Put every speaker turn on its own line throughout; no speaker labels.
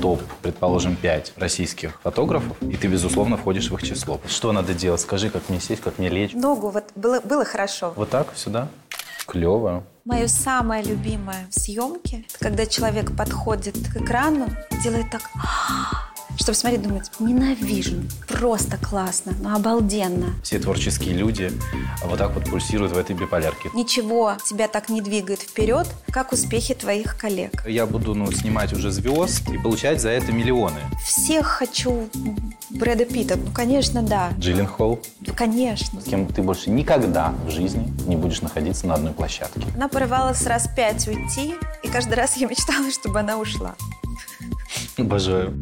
топ, предположим, 5 российских фотографов, и ты, безусловно, входишь в их число. Что надо делать? Скажи, как мне сесть, как мне лечь.
Ногу, вот было, было хорошо.
Вот так, сюда? Клево.
Мое самое любимое в съемке, это когда человек подходит к экрану, делает так, чтобы смотреть, думать, ненавижу, просто классно, ну обалденно.
Все творческие люди вот так вот пульсируют в этой биполярке.
Ничего тебя так не двигает вперед, как успехи твоих коллег.
Я буду ну, снимать уже звезд и получать за это миллионы.
Всех хочу Брэда Питта, ну, конечно, да.
Джиллин Холл.
Ну, конечно.
С кем ты больше никогда в жизни не будешь находиться на одной площадке.
Она порывалась раз пять уйти, и каждый раз я мечтала, чтобы она ушла.
Обожаю.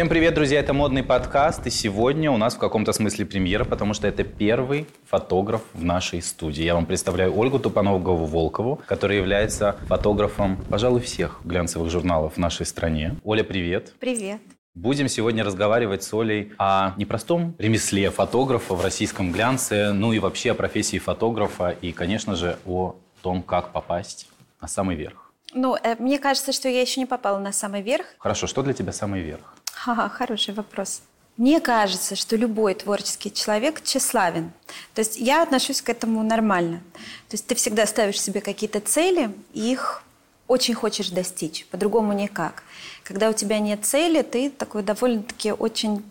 Всем привет, друзья! Это модный подкаст, и сегодня у нас в каком-то смысле премьера, потому что это первый фотограф в нашей студии. Я вам представляю Ольгу Тупанову-Волкову, которая является фотографом, пожалуй, всех глянцевых журналов в нашей стране. Оля, привет!
Привет!
Будем сегодня разговаривать с Олей о непростом ремесле фотографа в российском глянце, ну и вообще о профессии фотографа, и, конечно же, о том, как попасть на самый верх.
Ну, э, мне кажется, что я еще не попала на самый верх.
Хорошо, что для тебя самый верх?
Ха-ха, хороший вопрос. Мне кажется, что любой творческий человек тщеславен. То есть я отношусь к этому нормально. То есть ты всегда ставишь себе какие-то цели, и их очень хочешь достичь. По-другому никак. Когда у тебя нет цели, ты такой довольно-таки очень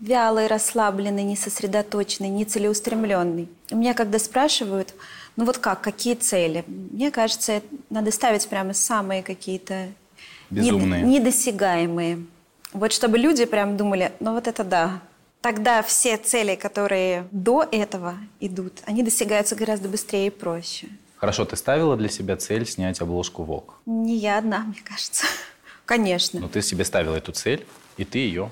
вялый, расслабленный, несосредоточенный, нецелеустремленный. И меня когда спрашивают, ну вот как, какие цели? Мне кажется, надо ставить прямо самые какие-то
Безумные.
недосягаемые. Вот чтобы люди прям думали, ну вот это да. Тогда все цели, которые до этого идут, они достигаются гораздо быстрее и проще.
Хорошо, ты ставила для себя цель снять обложку ВОК?
Не я одна, мне кажется. Конечно.
Но ты себе ставила эту цель, и ты ее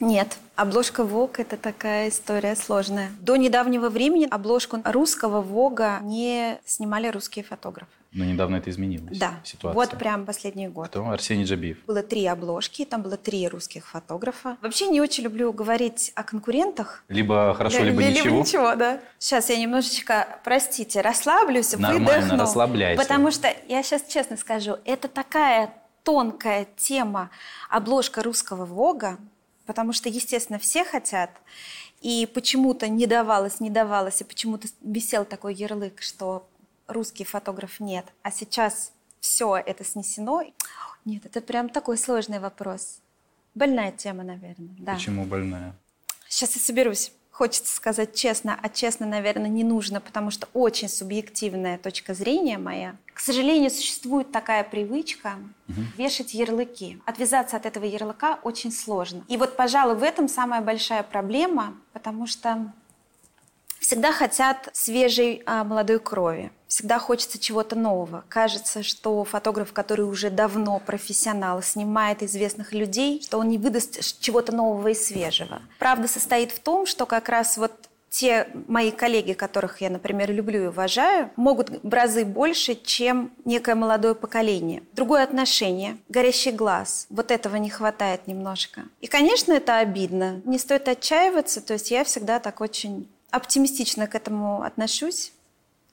нет, обложка Vogue – это такая история сложная. До недавнего времени обложку русского Вога не снимали русские фотографы.
Но недавно это изменилось.
Да,
ситуация.
вот прям последний год.
Кто? Арсений Джабиев.
Было три обложки, там было три русских фотографа. Вообще не очень люблю говорить о конкурентах.
Либо хорошо, либо,
либо
ничего.
ничего, да. Сейчас я немножечко, простите, расслаблюсь,
Нормально,
выдохну.
расслабляйся.
Потому что, я сейчас честно скажу, это такая тонкая тема обложка русского Вога, потому что, естественно, все хотят, и почему-то не давалось, не давалось, и почему-то висел такой ярлык, что русский фотограф нет, а сейчас все это снесено. Нет, это прям такой сложный вопрос. Больная тема, наверное. Да.
Почему больная?
Сейчас я соберусь хочется сказать честно, а честно, наверное, не нужно, потому что очень субъективная точка зрения моя. К сожалению, существует такая привычка угу. вешать ярлыки. Отвязаться от этого ярлыка очень сложно. И вот, пожалуй, в этом самая большая проблема, потому что всегда хотят свежей а, молодой крови. Всегда хочется чего-то нового. Кажется, что фотограф, который уже давно профессионал, снимает известных людей, что он не выдаст чего-то нового и свежего. Правда состоит в том, что как раз вот те мои коллеги, которых я, например, люблю и уважаю, могут в разы больше, чем некое молодое поколение. Другое отношение, горящий глаз. Вот этого не хватает немножко. И, конечно, это обидно. Не стоит отчаиваться. То есть я всегда так очень оптимистично к этому отношусь.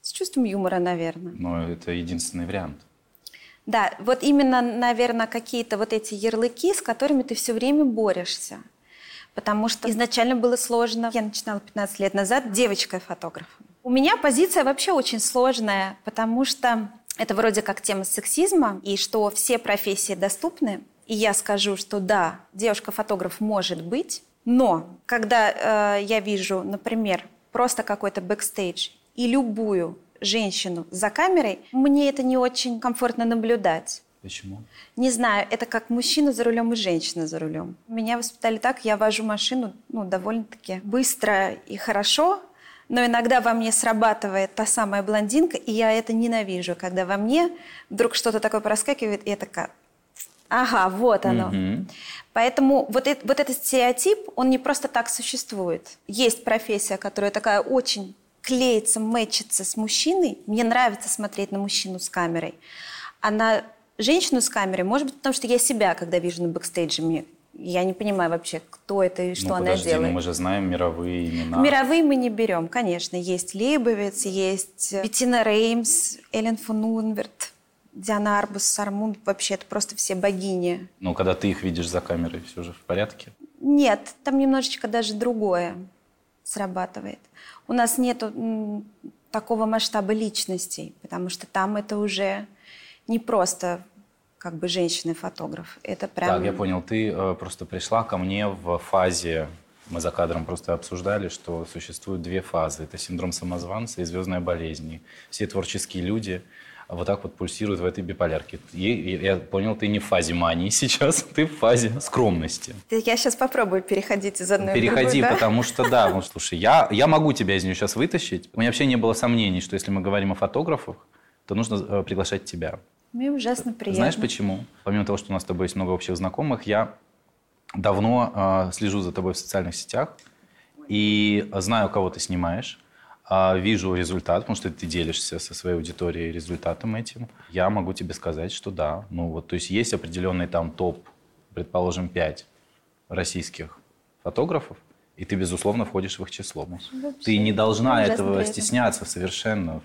С чувством юмора, наверное.
Но это единственный вариант.
Да, вот именно, наверное, какие-то вот эти ярлыки, с которыми ты все время борешься. Потому что изначально было сложно. Я начинала 15 лет назад девочкой-фотографом. У меня позиция вообще очень сложная, потому что это вроде как тема сексизма, и что все профессии доступны. И я скажу, что да, девушка-фотограф может быть, но когда э, я вижу, например, просто какой-то бэкстейдж и любую женщину за камерой, мне это не очень комфортно наблюдать.
Почему?
Не знаю, это как мужчина за рулем и женщина за рулем. Меня воспитали так, я вожу машину ну, довольно-таки быстро и хорошо, но иногда во мне срабатывает та самая блондинка, и я это ненавижу, когда во мне вдруг что-то такое проскакивает, и я такая, ага, вот оно. Угу. Поэтому вот, это, вот этот стереотип, он не просто так существует. Есть профессия, которая такая очень клеится, мэчится с мужчиной. Мне нравится смотреть на мужчину с камерой. А на женщину с камерой, может быть, потому что я себя, когда вижу на бэкстейдже, мне Я не понимаю вообще, кто это и что
ну,
она
подожди,
делает.
Ну, мы же знаем мировые имена.
Мировые мы не берем, конечно. Есть Лейбовиц, есть Беттина Реймс, Эллен фон Унверт, Диана Арбус, Сара Мун. Вообще, это просто все богини.
Ну, когда ты их видишь за камерой, все же в порядке?
Нет, там немножечко даже другое срабатывает. У нас нет такого масштаба личностей, потому что там это уже не просто как бы женщины-фотограф. Это прям...
Так, я понял. Ты э, просто пришла ко мне в фазе, мы за кадром просто обсуждали, что существуют две фазы. Это синдром самозванца и звездная болезнь. Все творческие люди вот так вот пульсируют в этой биполярке. И, я понял, ты не в фазе мании сейчас, ты в фазе скромности.
Я сейчас попробую переходить из одной
Переходи,
в другую, да?
потому что да, ну слушай, я, я могу тебя из нее сейчас вытащить. У меня вообще не было сомнений, что если мы говорим о фотографах, то нужно э, приглашать тебя.
Мне ужасно приятно.
Знаешь почему? Помимо того, что у нас с тобой есть много общих знакомых, я давно э, слежу за тобой в социальных сетях и знаю, кого ты снимаешь, вижу результат, потому что ты делишься со своей аудиторией результатом этим. Я могу тебе сказать, что да. Ну вот, то есть есть определенный там топ, предположим, 5 российских фотографов, и ты, безусловно, входишь в их число. Вообще, ты не должна этого стесняться совершенно.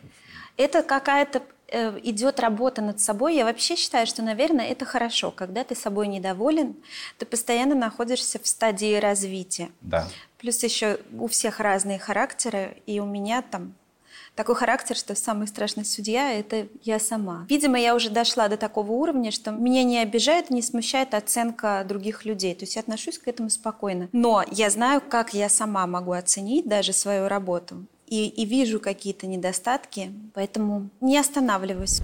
Это какая-то идет работа над собой. Я вообще считаю, что, наверное, это хорошо. Когда ты собой недоволен, ты постоянно находишься в стадии развития.
Да.
Плюс еще у всех разные характеры, и у меня там такой характер, что самый страшный судья – это я сама. Видимо, я уже дошла до такого уровня, что меня не обижает не смущает оценка других людей. То есть я отношусь к этому спокойно. Но я знаю, как я сама могу оценить даже свою работу и, и вижу какие-то недостатки, поэтому не останавливаюсь.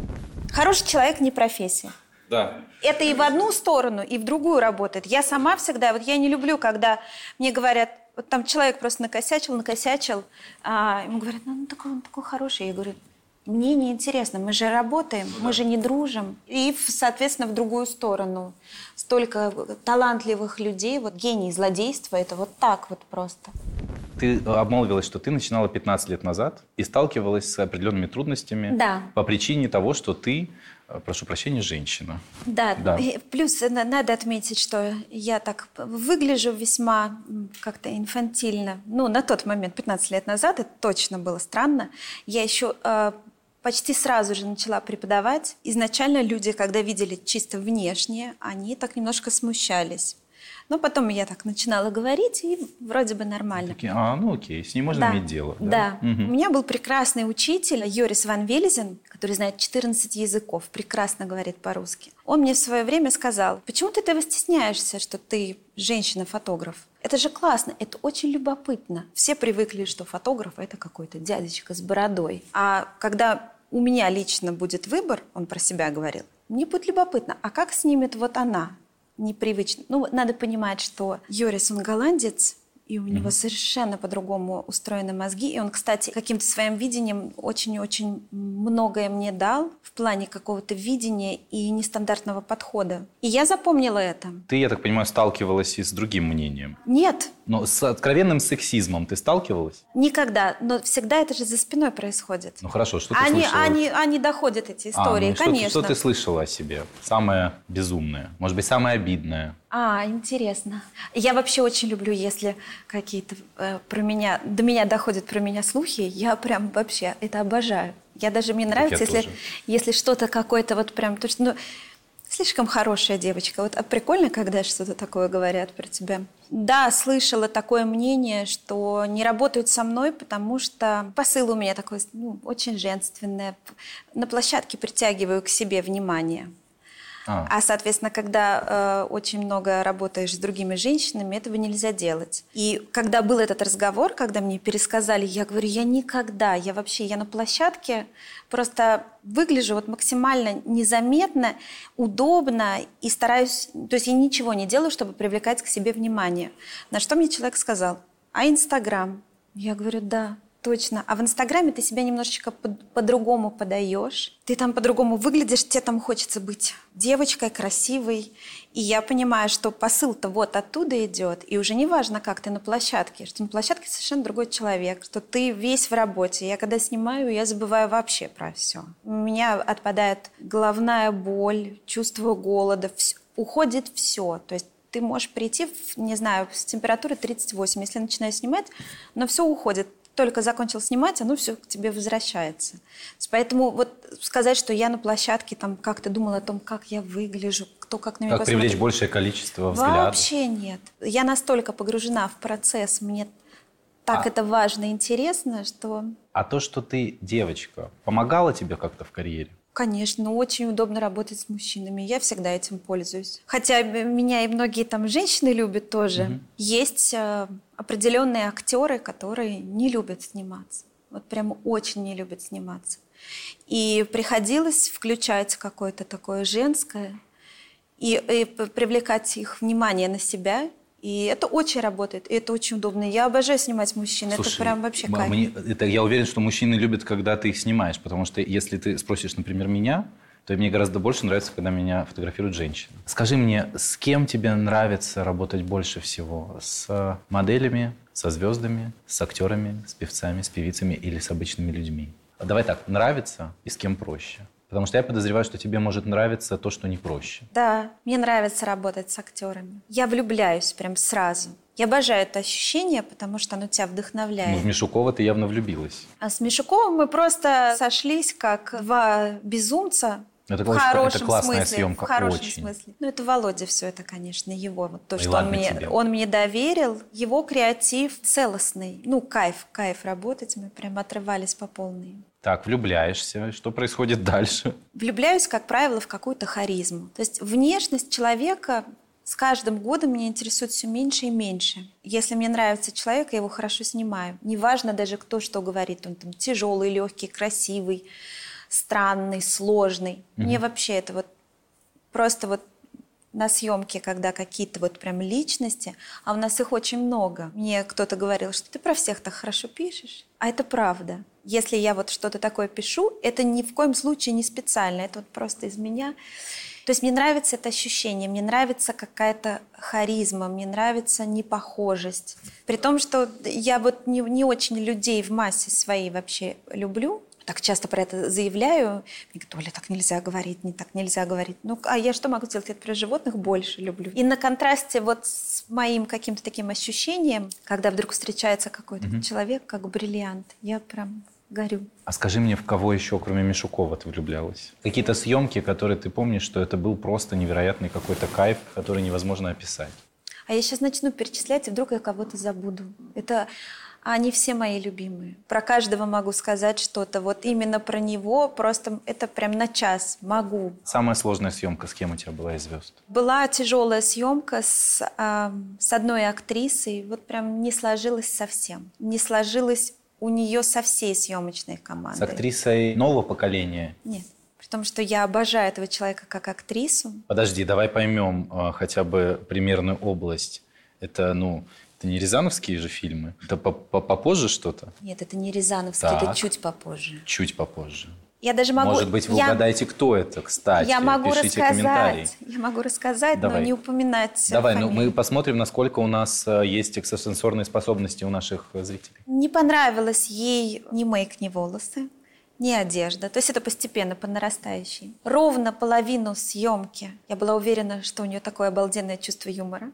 Хороший человек не профессия.
Да.
Это и в одну сторону, и в другую работает. Я сама всегда, вот я не люблю, когда мне говорят, вот там человек просто накосячил, накосячил, а ему говорят, ну, он такой, он такой хороший. Я говорю, мне не интересно, мы же работаем, мы же не дружим. И, соответственно, в другую сторону. Столько талантливых людей, вот гений злодейства, это вот так вот просто.
Ты обмолвилась, что ты начинала 15 лет назад и сталкивалась с определенными трудностями
да.
по причине того, что ты, прошу прощения, женщина.
Да, да. плюс надо отметить, что я так выгляжу весьма как-то инфантильно. Ну, на тот момент, 15 лет назад, это точно было странно. Я еще э, почти сразу же начала преподавать. Изначально люди, когда видели чисто внешнее, они так немножко смущались. Но потом я так начинала говорить, и вроде бы нормально.
Такие, а, ну окей, с ним можно
да.
иметь дело.
Да.
да.
Угу. У меня был прекрасный учитель Йорис Ван Велизен, который знает 14 языков, прекрасно говорит по-русски. Он мне в свое время сказал, почему ты этого стесняешься, что ты женщина-фотограф? Это же классно, это очень любопытно. Все привыкли, что фотограф – это какой-то дядечка с бородой. А когда у меня лично будет выбор, он про себя говорил, мне будет любопытно, а как снимет вот она, непривычно. Ну, надо понимать, что Йорис, он голландец, и у mm-hmm. него совершенно по-другому устроены мозги. И он, кстати, каким-то своим видением очень-очень многое мне дал в плане какого-то видения и нестандартного подхода. И я запомнила это.
Ты, я так понимаю, сталкивалась и с другим мнением?
Нет.
Но с откровенным сексизмом ты сталкивалась?
Никогда. Но всегда это же за спиной происходит.
Ну хорошо, что ты
они,
слышала?
Они, они доходят, эти истории,
а, ну,
конечно.
Что, что ты слышала о себе? Самое безумное? Может быть, самое обидное?
А, интересно. Я вообще очень люблю, если какие-то э, про меня, до меня доходят про меня слухи, я прям вообще это обожаю. Я даже, мне нравится, если, если что-то какое-то вот прям, то, что, ну, слишком хорошая девочка. Вот а прикольно, когда что-то такое говорят про тебя. Да, слышала такое мнение, что не работают со мной, потому что посыл у меня такой, ну, очень женственный. На площадке притягиваю к себе внимание. А. а, соответственно, когда э, очень много работаешь с другими женщинами, этого нельзя делать. И когда был этот разговор, когда мне пересказали, я говорю, я никогда, я вообще, я на площадке просто выгляжу вот максимально незаметно, удобно и стараюсь, то есть я ничего не делаю, чтобы привлекать к себе внимание. На что мне человек сказал, а Инстаграм? Я говорю, да. Точно. А в Инстаграме ты себя немножечко по-другому подаешь. Ты там по-другому выглядишь, тебе там хочется быть девочкой, красивой. И я понимаю, что посыл-то вот оттуда идет. И уже не важно, как ты на площадке, что на площадке совершенно другой человек, что ты весь в работе. Я когда снимаю, я забываю вообще про все. У меня отпадает головная боль, чувство голода, уходит все. То есть ты можешь прийти, в, не знаю, с температурой 38. Если начинаю снимать, но все уходит. Только закончил снимать, оно все к тебе возвращается. Поэтому вот сказать, что я на площадке там как-то думала о том, как я выгляжу, кто как на меня
Как
посмотрит.
привлечь большее количество взглядов?
Вообще нет. Я настолько погружена в процесс, мне так
А-
это важно и интересно, что,
А то, что ты девочка, помогало тебе как-то в карьере?
Конечно, очень удобно работать с мужчинами. Я всегда этим пользуюсь. Хотя меня и многие там женщины любят тоже.
Мгм.
Есть э, определенные актеры, которые не любят сниматься. Вот прямо очень не любят сниматься. И приходилось включать какое-то такое женское и, и привлекать их внимание на себя. И это очень работает, и это очень удобно. Я обожаю снимать мужчин, это
Слушай,
прям вообще кайф.
мне- это я уверен, что мужчины любят, когда ты их снимаешь, потому что если ты спросишь, например, меня, то мне гораздо больше нравится, когда меня фотографируют женщины. Скажи мне, с кем тебе нравится работать больше всего? С моделями, со звездами, с актерами, с певцами, с певицами или с обычными людьми? Давай так, нравится и с кем проще? Потому что я подозреваю, что тебе может нравиться то, что не проще.
Да, мне нравится работать с актерами. Я влюбляюсь прям сразу. Я обожаю это ощущение, потому что оно тебя
Ну,
вдохновляет.
в Мишукова ты явно влюбилась.
А с Мишуковым мы просто сошлись как два безумца.
Это
в
очень- это
хорошем
классная
смысле.
съемка,
В хорошем
очень.
смысле. Ну, это Володя все это, конечно, его. Вот то,
Ну и
что он мне,
тебе.
он мне доверил. Его креатив целостный. Ну, кайф, кайф работать. Мы прям отрывались по полной.
Так, влюбляешься. Что происходит дальше?
Влюбляюсь, как правило, в какую-то харизму. То есть внешность человека с каждым годом меня интересует все меньше и меньше. Если мне нравится человек, я его хорошо снимаю. Неважно даже, кто что говорит. Он там тяжелый, легкий, красивый, странный, сложный. Мне вообще это вот просто вот на съемке, когда какие-то вот прям личности, а у нас их очень много. Мне кто-то говорил, что ты про всех так хорошо пишешь. А это правда. Если я вот что-то такое пишу, это ни в коем случае не специально, это вот просто из меня. То есть мне нравится это ощущение, мне нравится какая-то харизма, мне нравится непохожесть. При том, что я вот не, не очень людей в массе своей вообще люблю, так часто про это заявляю. Мне говорят, Оля, так нельзя говорить, не так нельзя говорить. Ну, а я что могу сделать? Я про животных больше люблю. И на контрасте вот с моим каким-то таким ощущением, когда вдруг встречается какой-то человек, как бриллиант, я прям горю.
А скажи мне, в кого еще, кроме Мишукова, ты влюблялась? Какие-то съемки, которые ты помнишь, что это был просто невероятный какой-то кайф, который невозможно описать.
А я сейчас начну перечислять, и вдруг я кого-то забуду. Это они все мои любимые. Про каждого могу сказать что-то. Вот именно про него просто это прям на час могу.
Самая сложная съемка, с кем у тебя была из звезд?
Была тяжелая съемка с, а, с одной актрисой. Вот прям не сложилось совсем. Не сложилось у нее со всей съемочной командой.
С актрисой нового поколения?
Нет. При том, что я обожаю этого человека как актрису.
Подожди, давай поймем э, хотя бы примерную область. Это, ну, это не рязановские же фильмы? Это по- по- попозже что-то?
Нет, это не Рязановский, это
Так.
чуть попозже.
Чуть попозже.
Я даже могу...
Может быть, вы
я-
угадаете, кто это, кстати.
Я могу
Пишите
рассказать. Я могу рассказать,
Давай.
но не упоминать
Давай, ну мы посмотрим, насколько у нас э, есть экстрасенсорные способности у наших э, зрителей.
Не понравилось ей ни мейк, ни волосы, ни одежда. То есть это постепенно, по нарастающей. Ровно половину съемки я была уверена, что у нее такое обалденное чувство юмора.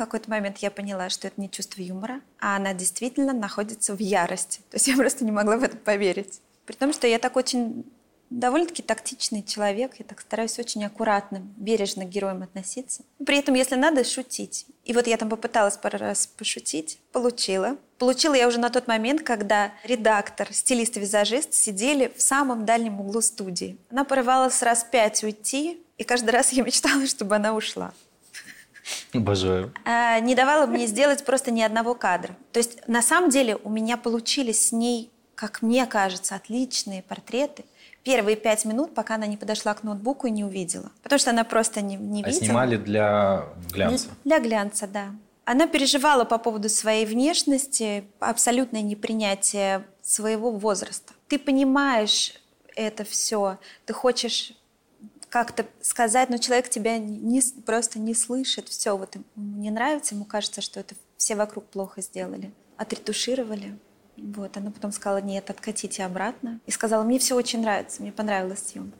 Какой-то момент я поняла, что это не чувство юмора, а она действительно находится в ярости. То есть я просто не могла в это поверить. При том, что я так очень довольно-таки тактичный человек, я так стараюсь очень аккуратно, бережно к героям относиться. При этом, если надо, шутить. И вот я там попыталась пару раз пошутить, получила. Получила я уже на тот момент, когда редактор, стилист и визажист сидели в самом дальнем углу студии. Она порывалась раз пять уйти, и каждый раз я мечтала, чтобы она ушла.
Обожаю.
А, не давала мне сделать просто ни одного кадра. То есть на самом деле у меня получились с ней, как мне кажется, отличные портреты. Первые пять минут, пока она не подошла к ноутбуку и не увидела. Потому что она просто не, не
А
видела.
снимали для глянца?
Для глянца, да. Она переживала по поводу своей внешности, абсолютное непринятие своего возраста. Ты понимаешь это все, ты хочешь как-то сказать, но человек тебя не, просто не слышит. Все, вот ему не нравится, ему кажется, что это все вокруг плохо сделали. Отретушировали. Вот, она потом сказала, нет, откатите обратно. И сказала, мне все очень нравится, мне понравилась съемка.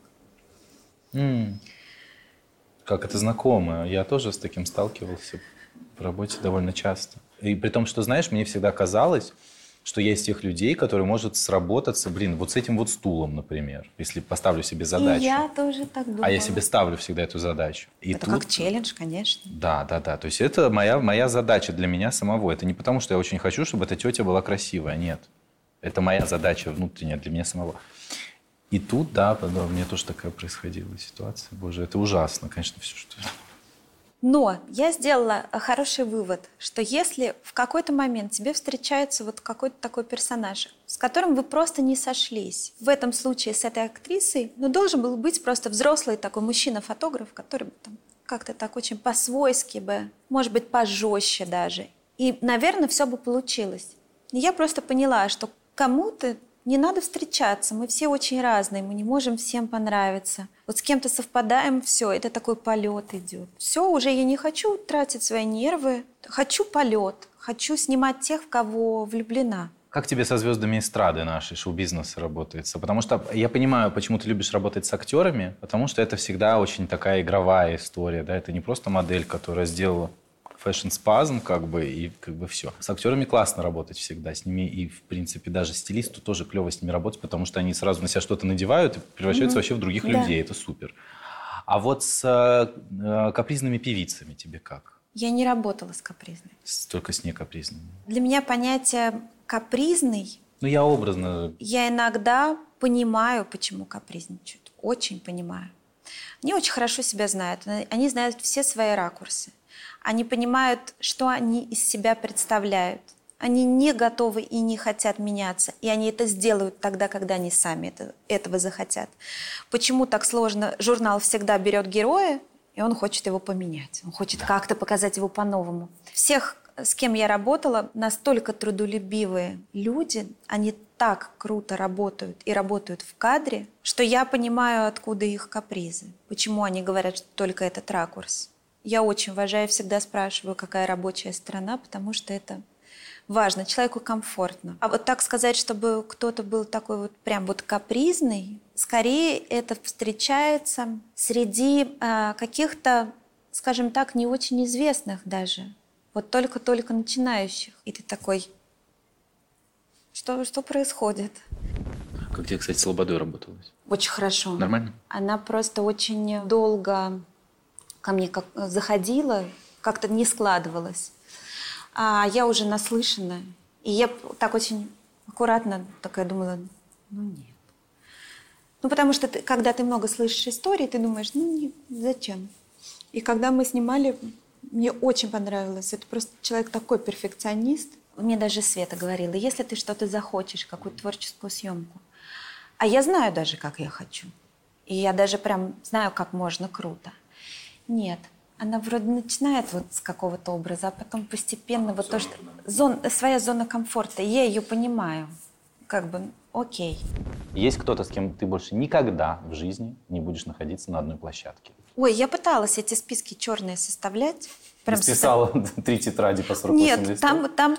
М. Как это знакомо. Я тоже с таким сталкивался в работе довольно часто. И при том, что, знаешь, мне всегда казалось, что из тех людей, которые может сработаться, блин, вот с этим вот стулом, например, если поставлю себе задачу.
И я тоже так думала.
А я себе ставлю всегда эту задачу.
И это тут... как челлендж, конечно.
Да, да, да. То есть это моя, моя задача для меня самого. Это не потому, что я очень хочу, чтобы эта тетя была красивая. Нет. Это моя задача внутренняя для меня самого. И тут, да, да, у меня тоже такая происходила ситуация. Боже, это ужасно, конечно, все, что...
Но я сделала хороший вывод, что если в какой-то момент тебе встречается вот какой-то такой персонаж, с которым вы просто не сошлись, в этом случае с этой актрисой, ну, должен был быть просто взрослый такой мужчина-фотограф, который там как-то так очень по-свойски бы, может быть, пожестче даже. И, наверное, все бы получилось. Я просто поняла, что кому-то не надо встречаться, мы все очень разные, мы не можем всем понравиться. Вот с кем-то совпадаем, все, это такой полет идет. Все, уже я не хочу тратить свои нервы, хочу полет, хочу снимать тех, в кого влюблена.
Как тебе со звездами эстрады нашей, шоу-бизнеса работается? Потому что я понимаю, почему ты любишь работать с актерами, потому что это всегда очень такая игровая история, да, это не просто модель, которая сделала фэшн-спазм, как бы, и как бы все. С актерами классно работать всегда, с ними и, в принципе, даже стилисту тоже клево с ними работать, потому что они сразу на себя что-то надевают и превращаются mm-hmm. вообще в других да. людей, это супер. А вот с э, капризными певицами тебе как?
Я не работала с капризной.
Только с некапризными.
Для меня понятие капризный...
Ну, я образно...
Я иногда понимаю, почему капризничают. Очень понимаю. Они очень хорошо себя знают. Они знают все свои ракурсы. Они понимают, что они из себя представляют. Они не готовы и не хотят меняться. И они это сделают тогда, когда они сами это, этого захотят. Почему так сложно? Журнал всегда берет героя, и он хочет его поменять. Он хочет да. как-то показать его по-новому. Всех, с кем я работала, настолько трудолюбивые люди, они так круто работают и работают в кадре, что я понимаю, откуда их капризы. Почему они говорят, что только этот ракурс. Я очень уважаю, всегда спрашиваю, какая рабочая сторона, потому что это важно, человеку комфортно. А вот так сказать, чтобы кто-то был такой вот прям вот капризный, скорее это встречается среди э, каких-то, скажем так, не очень известных даже, вот только-только начинающих. И ты такой, что, что происходит?
Как тебе, кстати, с Лободой работалось?
Очень хорошо.
Нормально?
Она просто очень долго ко мне как заходила, как-то не складывалось. А я уже наслышана. И я так очень аккуратно такая думала, ну нет. Ну, потому что ты, когда ты много слышишь истории, ты думаешь, ну, не, зачем? И когда мы снимали, мне очень понравилось. Это просто человек такой перфекционист. Мне даже Света говорила, если ты что-то захочешь, какую-то творческую съемку, а я знаю даже, как я хочу. И я даже прям знаю, как можно круто. Нет. Она вроде начинает вот с какого-то образа, а потом постепенно вот то, что... Зон, своя зона комфорта, я ее понимаю. Как бы, окей.
Есть кто-то, с кем ты больше никогда в жизни не будешь находиться на одной площадке?
Ой, я пыталась эти списки черные составлять.
Прям списала три тетради по 48
Нет, листов? там, там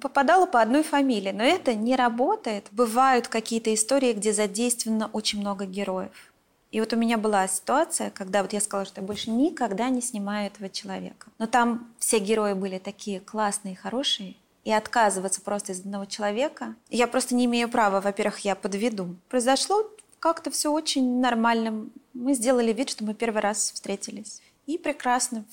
попадала по одной фамилии, но это не работает. Бывают какие-то истории, где задействовано очень много героев. И вот у меня была ситуация, когда вот я сказала, что я больше никогда не снимаю этого человека. Но там все герои были такие классные, хорошие, и отказываться просто из одного человека, я просто не имею права, во-первых, я подведу. Произошло как-то все очень нормально. Мы сделали вид, что мы первый раз встретились. И прекрасно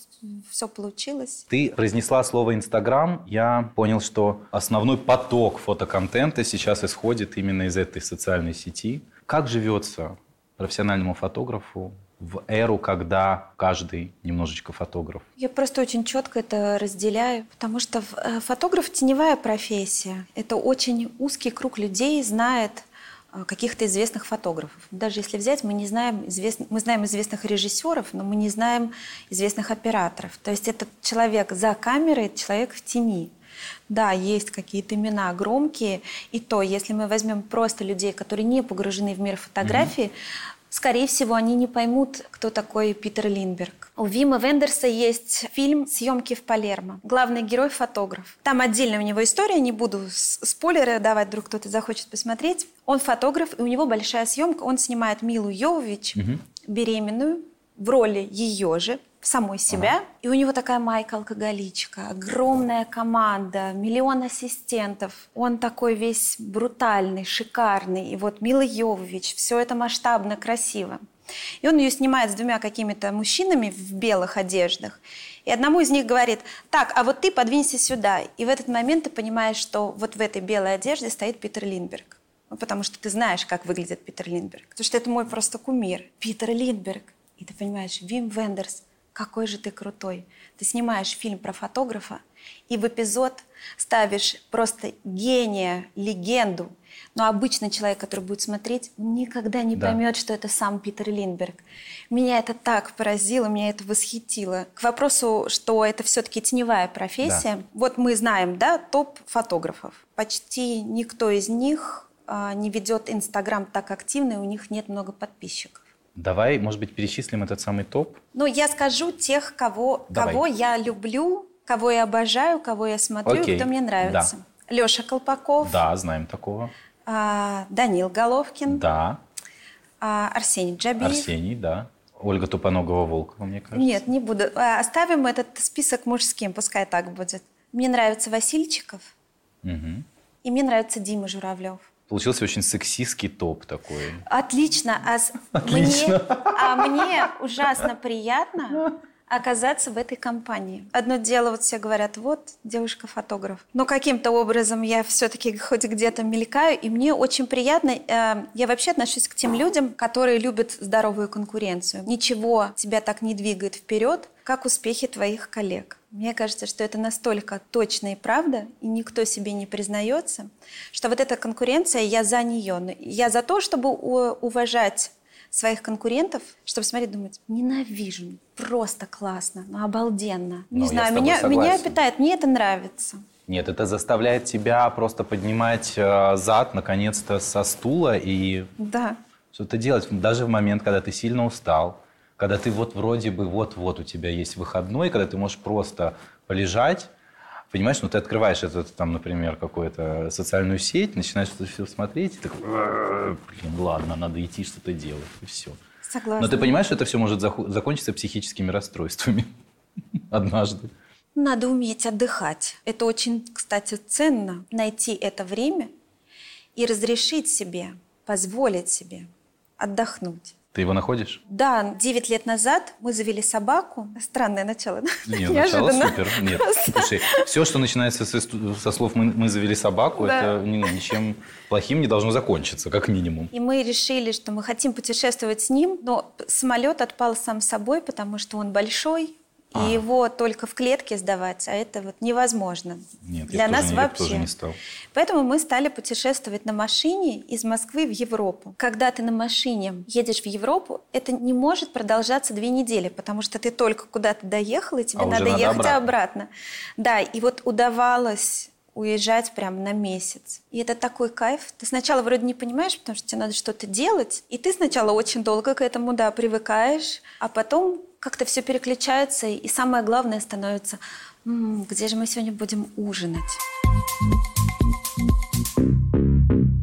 все получилось.
Ты произнесла слово «Инстаграм». Я понял, что основной поток фотоконтента сейчас исходит именно из этой социальной сети. Как живется профессиональному фотографу в эру, когда каждый немножечко фотограф?
Я просто очень четко это разделяю, потому что э, фотограф – теневая профессия. Это очень узкий круг людей знает каких-то известных фотографов. Даже если взять, мы не знаем известных, мы знаем известных режиссеров, но мы не знаем известных операторов. То есть этот человек за камерой, человек в тени. Да, есть какие-то имена громкие, и то, если мы возьмем просто людей, которые не погружены в мир фотографии, mm-hmm скорее всего, они не поймут, кто такой Питер Линдберг. У Вима Вендерса есть фильм «Съемки в Палермо». Главный герой – фотограф. Там отдельно у него история, не буду спойлеры давать, вдруг кто-то захочет посмотреть. Он фотограф, и у него большая съемка. Он снимает Милу Йовович, угу. беременную, в роли ее же, самой себя. Ага. И у него такая майка-алкоголичка, огромная команда, миллион ассистентов. Он такой весь брутальный, шикарный. И вот Мила Йовович, все это масштабно, красиво. И он ее снимает с двумя какими-то мужчинами в белых одеждах. И одному из них говорит, так, а вот ты подвинься сюда. И в этот момент ты понимаешь, что вот в этой белой одежде стоит Питер Линдберг. Ну, потому что ты знаешь, как выглядит Питер Линдберг. Потому что это мой просто кумир. Питер Линдберг. И ты понимаешь, Вим Вендерс, какой же ты крутой. Ты снимаешь фильм про фотографа, и в эпизод ставишь просто гения, легенду. Но обычный человек, который будет смотреть, никогда не да. поймет, что это сам Питер Линдберг. Меня это так поразило, меня это восхитило. К вопросу, что это все-таки теневая профессия. Да. Вот мы знаем, да, топ фотографов. Почти никто из них а, не ведет Инстаграм так активно, и у них нет много подписчиков.
Давай, может быть, перечислим этот самый топ?
Ну, я скажу тех, кого, кого я люблю, кого я обожаю, кого я смотрю, Окей. кто мне нравится. Да. Леша Колпаков.
Да, знаем такого.
А, Данил Головкин.
Да.
А, Арсений Джабиев.
Арсений, да. Ольга Тупоногова-Волкова, мне кажется.
Нет, не буду. А, оставим этот список мужским, пускай так будет. Мне нравится Васильчиков. Угу. И мне нравится Дима Журавлев.
Получился очень сексистский топ такой.
Отлично. А, Отлично. Мне, а мне ужасно приятно оказаться в этой компании. Одно дело, вот все говорят, вот, девушка-фотограф. Но каким-то образом я все-таки хоть где-то мелькаю, и мне очень приятно. Э, я вообще отношусь к тем людям, которые любят здоровую конкуренцию. Ничего тебя так не двигает вперед, как успехи твоих коллег. Мне кажется, что это настолько точно и правда, и никто себе не признается, что вот эта конкуренция, я за нее. Я за то, чтобы уважать своих конкурентов, чтобы смотреть, думать, ненавижу, просто классно, ну обалденно. Не Но знаю, меня, меня питает, мне это нравится.
Нет, это заставляет тебя просто поднимать э, зад, наконец-то, со стула и
да.
что-то делать. Даже в момент, когда ты сильно устал, когда ты вот вроде бы вот-вот у тебя есть выходной, когда ты можешь просто полежать, понимаешь, ну ты открываешь этот, там, например, какую-то социальную сеть, начинаешь это все смотреть, и такой, блин, ладно, надо идти что-то делать, и все.
Согласна.
Но ты понимаешь, что это все может закончиться психическими расстройствами однажды.
Надо уметь отдыхать. Это очень, кстати, ценно, найти это время и разрешить себе, позволить себе отдохнуть.
Ты его находишь?
Да, 9 лет назад мы завели собаку. Странное начало, да?
Нет, начало супер. Нет, слушай, все, что начинается со, со слов мы, «мы завели собаку», да. это ну, ничем плохим не должно закончиться, как минимум.
И мы решили, что мы хотим путешествовать с ним, но самолет отпал сам собой, потому что он большой, и а. его только в клетке сдавать, а это вот невозможно.
Нет, Для нас тоже, вообще. тоже не стал.
Поэтому мы стали путешествовать на машине из Москвы в Европу. Когда ты на машине едешь в Европу, это не может продолжаться две недели, потому что ты только куда-то доехал, и тебе а надо, надо ехать обратно. обратно. Да, и вот удавалось уезжать прям на месяц. И это такой кайф. Ты сначала вроде не понимаешь, потому что тебе надо что-то делать. И ты сначала очень долго к этому, да, привыкаешь. А потом как-то все переключается, и самое главное становится, м-м, где же мы сегодня будем ужинать?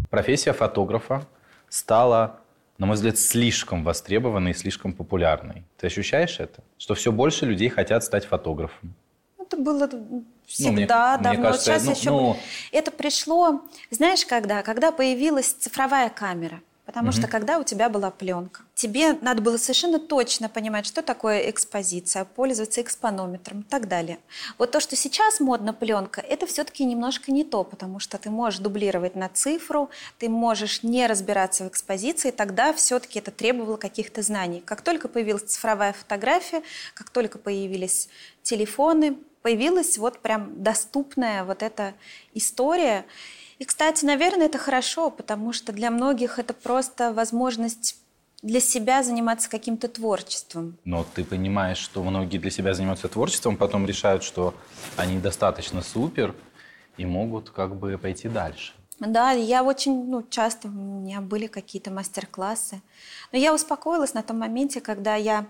Профессия фотографа стала, на мой взгляд, слишком востребованной и слишком популярной. Ты ощущаешь это? Что все больше людей хотят стать фотографом?
Это было всегда, ну, мне, давно. Мне кажется, Сейчас ну, еще... Ну... Это пришло, знаешь, когда? Когда появилась цифровая камера – Потому угу. что когда у тебя была пленка, тебе надо было совершенно точно понимать, что такое экспозиция, пользоваться экспонометром и так далее. Вот то, что сейчас модно пленка, это все-таки немножко не то, потому что ты можешь дублировать на цифру, ты можешь не разбираться в экспозиции, тогда все-таки это требовало каких-то знаний. Как только появилась цифровая фотография, как только появились телефоны, появилась вот прям доступная вот эта история. И, кстати, наверное, это хорошо, потому что для многих это просто возможность для себя заниматься каким-то творчеством.
Но ты понимаешь, что многие для себя занимаются творчеством, потом решают, что они достаточно супер и могут как бы пойти дальше.
Да, я очень ну, часто, у меня были какие-то мастер-классы. Но я успокоилась на том моменте, когда я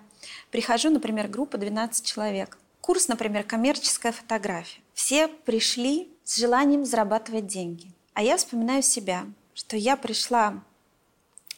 прихожу, например, группа 12 человек. Курс, например, коммерческая фотография. Все пришли с желанием зарабатывать деньги. А я вспоминаю себя, что я пришла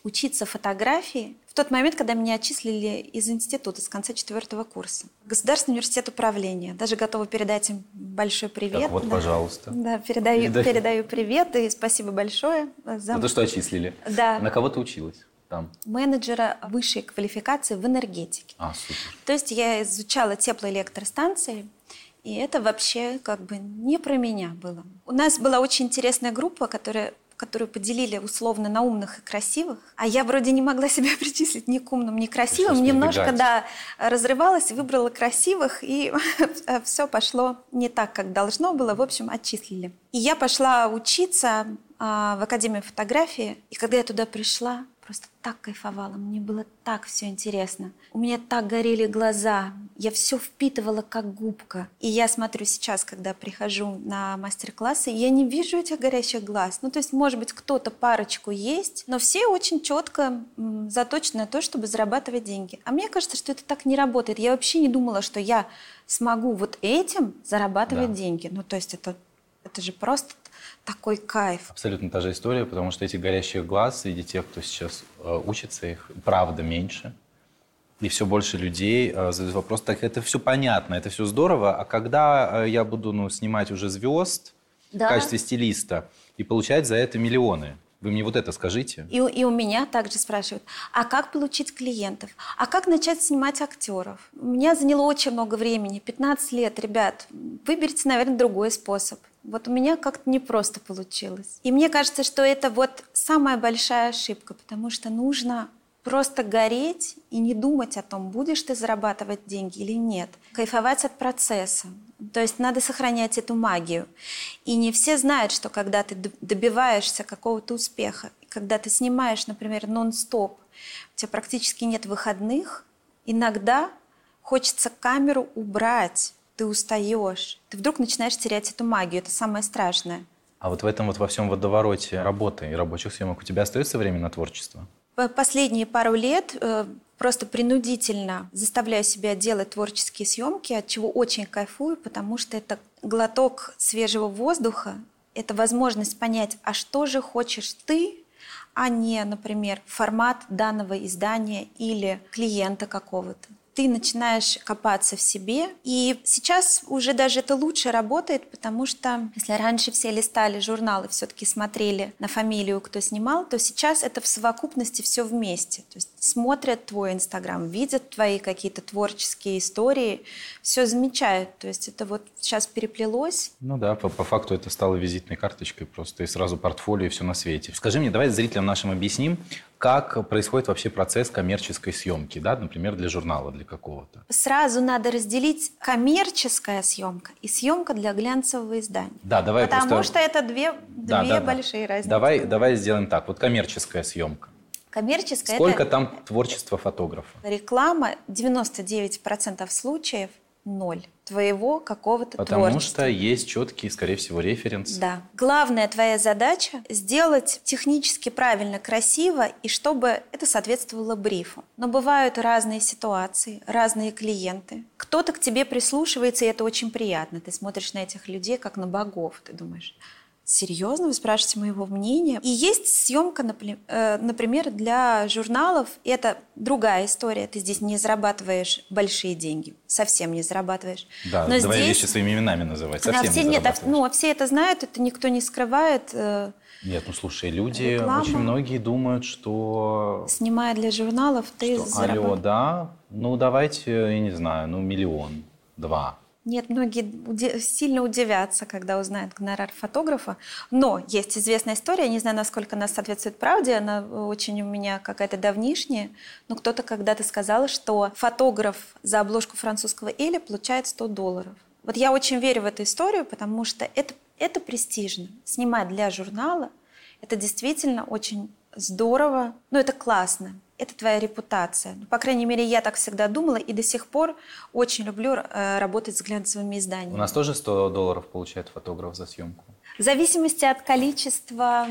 учиться фотографии в тот момент, когда меня отчислили из института с конца четвертого курса. Государственный университет управления. Даже готова передать им большой привет.
Так вот,
да.
пожалуйста.
Да, передаю, передаю привет и спасибо большое за
Ну то, что отчислили.
Да.
На кого ты училась там?
менеджера высшей квалификации в энергетике.
А, супер.
То есть я изучала теплоэлектростанции, и это вообще как бы не про меня было. У нас была очень интересная группа, которая которую поделили условно на умных и красивых, а я вроде не могла себя причислить ни к умным, ни к красивым, немножко, да, разрывалась, выбрала красивых, и все пошло не так, как должно было, в общем, отчислили. И я пошла учиться а, в Академию фотографии, и когда я туда пришла, просто так кайфовала, мне было так все интересно. У меня так горели глаза, я все впитывала как губка. И я смотрю сейчас, когда прихожу на мастер-классы, я не вижу этих горящих глаз. Ну, то есть, может быть, кто-то парочку есть, но все очень четко заточены на то, чтобы зарабатывать деньги. А мне кажется, что это так не работает. Я вообще не думала, что я смогу вот этим зарабатывать
Да.
деньги. Ну, то есть, это, это же просто такой кайф.
Абсолютно та же история, потому что этих горящих глаз среди тех, кто сейчас э, учится, их правда меньше. И все больше людей э, задают вопрос, так это все понятно, это все здорово, а когда э, я буду ну, снимать уже звезд
Да.
в качестве стилиста и получать за это миллионы? Вы мне вот это скажите.
И, и у меня также спрашивают, а как получить клиентов? А как начать снимать актеров? У меня заняло очень много времени, 15 лет, ребят. Выберите, наверное, другой способ. Вот у меня как-то непросто получилось. И мне кажется, что это вот самая большая ошибка, потому что нужно просто гореть и не думать о том, будешь ты зарабатывать деньги или нет. Кайфовать от процесса. То есть надо сохранять эту магию. И не все знают, что когда ты добиваешься какого-то успеха, когда ты снимаешь, например, нон-стоп, у тебя практически нет выходных, иногда хочется камеру убрать, ты устаешь, ты вдруг начинаешь терять эту магию, это самое страшное.
А вот в этом вот во всем водовороте работы и рабочих съемок у тебя остается время на творчество?
По- Последние пару лет э, просто принудительно заставляю себя делать творческие съемки, от чего очень кайфую, потому что это глоток свежего воздуха, это возможность понять, а что же хочешь ты, а не, например, формат данного издания или клиента какого-то. Ты начинаешь копаться в себе, и сейчас уже даже это лучше работает, потому что если раньше все листали журналы, все-таки смотрели на фамилию, кто снимал, то сейчас это в совокупности все вместе. То есть смотрят твой Инстаграм, видят твои какие-то творческие истории, все замечают. То есть это вот сейчас переплелось,
Ну да, по, по факту это стало визитной карточкой просто, и сразу портфолио, и все на свете. Скажи мне, давай зрителям нашим объясним, как происходит вообще процесс коммерческой съемки, да, например, для журнала, для какого-то.
Сразу надо разделить коммерческая съемка и съемка для глянцевого издания.
Да, давай
Потому
просто...
что это две,
Да,
две
да, да.
большие разницы.
Давай, давай сделаем так, вот коммерческая съемка.
Коммерческая
Сколько
это
там творчества фотографа?
реклама 99% случаев ноль твоего какого-то
Потому
творчества.
что есть четкий, скорее всего, референс.
Да. Главная твоя задача сделать технически правильно, красиво, и чтобы это соответствовало брифу. Но бывают разные ситуации, разные клиенты. Кто-то к тебе прислушивается, и это очень приятно. Ты смотришь на этих людей, как на богов. Ты думаешь, серьезно, вы спрашиваете моего мнения? И есть съемка, э, например, для журналов. Это другая история. Ты здесь не зарабатываешь большие деньги. Совсем не зарабатываешь.
Да,
Но
давай
здесь-
вещи своими именами называть.
да,
Совсем
все,
не
нет, а, ну, а все это знают, это никто не скрывает. э,
Нет, ну слушай, люди,
Реклама.
очень многие думают, что...
Снимая для журналов, ты
что, алло,
зарабатываешь.
да, ну давайте, я не знаю, ну миллион, два.
Нет, многие уди- сильно удивятся, когда узнают гонорар фотографа. Но есть известная история, не знаю, насколько она соответствует правде, она очень у меня какая-то давнишняя, но кто-то когда-то сказал, что фотограф за обложку французского Эля получает 100 долларов. Вот я очень верю в эту историю, потому что это, это престижно. Снимать для журнала – это действительно очень здорово, ну это классно. Это твоя репутация. Ну, По крайней мере, я так всегда думала и до сих пор очень люблю э, работать с глянцевыми изданиями.
У нас тоже 100 долларов получает фотограф за съемку?
В зависимости от количества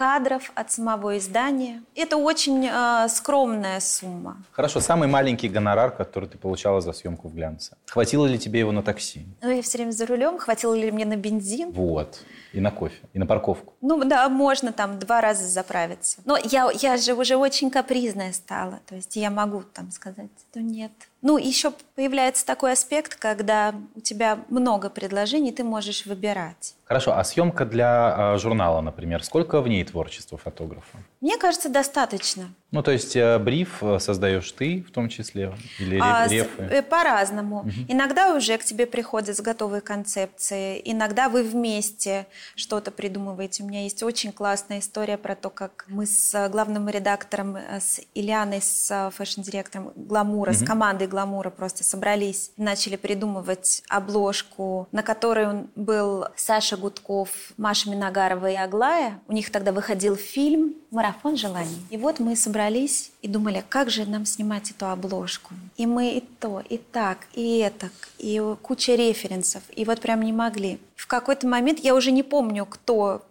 кадров от самого издания. Это очень э, скромная сумма.
Хорошо, самый маленький гонорар, который ты получала за съемку в глянце. Хватило ли тебе его на такси?
Ну, я все время за рулем. Хватило ли мне на бензин?
Вот. И на кофе, и на парковку.
Ну да, можно там два раза заправиться. Но я, я же уже очень капризная стала. То есть я могу там сказать, что нет. Ну, еще появляется такой аспект, когда у тебя много предложений, ты можешь выбирать.
Хорошо, а съемка для э, журнала, например, сколько в ней творчества фотографа?
Мне кажется, достаточно.
Ну, то есть э, бриф э, создаешь ты в том числе? Или а, рефы?
Э, по-разному. Угу. Иногда уже к тебе приходят с готовой концепцией, иногда вы вместе что-то придумываете. У меня есть очень классная история про то, как мы с главным редактором, с Ильяной, с фэшн-директором Гламура, угу. с командой Гламура просто собрались, начали придумывать обложку, на которой был Саша Гудков, Маша Миногарова и Аглая. У них тогда выходил фильм «Марафон желаний». И вот мы собрались и думали, как же нам снимать эту обложку. И мы и то, и так, и это, и куча референсов. И вот прям не могли. В какой-то момент, я уже не помню, кто...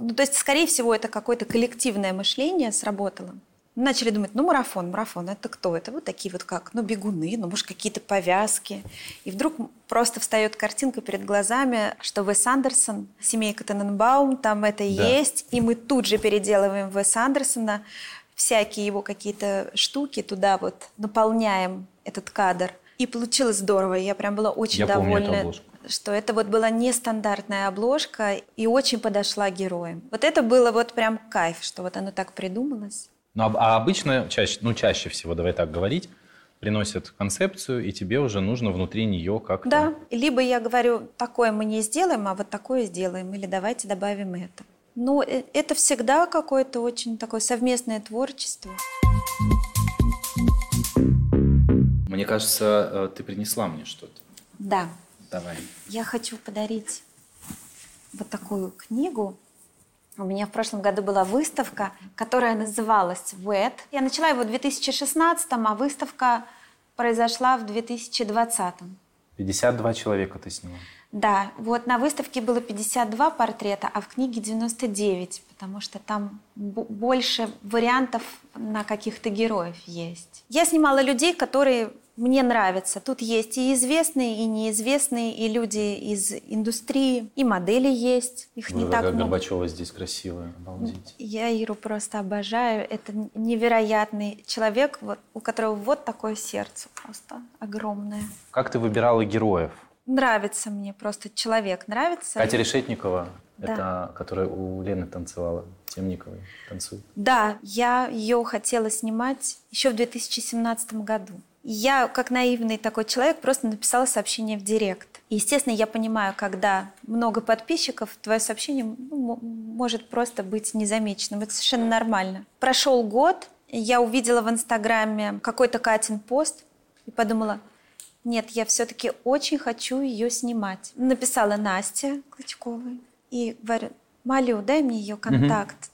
Ну, то есть, скорее всего, это какое-то коллективное мышление сработало. Начали думать, ну, марафон, марафон, это кто? Это вот такие вот как, ну, бегуны, ну, может, какие-то повязки. И вдруг просто встает картинка перед глазами, что Вес Андерсон, семейка Тененбаум, там это да. есть, и мы тут же переделываем Вес Андерсона, всякие его какие-то штуки туда вот наполняем этот кадр. И получилось здорово, я прям была очень
я
довольна что это вот была нестандартная обложка и очень подошла героям. Вот это было вот прям кайф, что вот оно так придумалось.
Ну, а, обычно, чаще, ну, чаще всего, давай так говорить, приносят концепцию, и тебе уже нужно внутри нее как-то...
Да, либо я говорю, такое мы не сделаем, а вот такое сделаем, или давайте добавим это. Ну, э, это всегда какое-то очень такое совместное творчество.
Мне кажется, э, ты принесла мне что-то.
Да.
Давай.
Я хочу подарить вот такую книгу у меня в прошлом году была выставка, которая называлась WET. Я начала его в 2016, а выставка произошла в 2020.
52 человека ты сняла.
Да, вот на выставке было 52 портрета, а в книге 99, потому что там больше вариантов на каких-то героев есть. Я снимала людей, которые мне нравится. Тут есть и известные, и неизвестные, и люди из индустрии, и модели есть. Их
Вы,
не так много.
Горбачева здесь красивая, обалдеть.
Я Иру просто обожаю. Это невероятный человек, у которого вот такое сердце просто огромное.
Как ты выбирала героев?
Нравится мне просто человек, нравится.
Катя Решетникова, да. это которая у Лены танцевала, Темниковой танцует.
Да, я ее хотела снимать еще в 2017 году. Я, как наивный такой человек, просто написала сообщение в директ. естественно, я понимаю, когда много подписчиков, твое сообщение ну, может просто быть незамеченным. Это совершенно нормально. Прошел год, я увидела в Инстаграме какой-то Катин пост и подумала, нет, я все-таки очень хочу ее снимать. Написала Настя Клычковой и говорю, молю, дай мне ее контакт.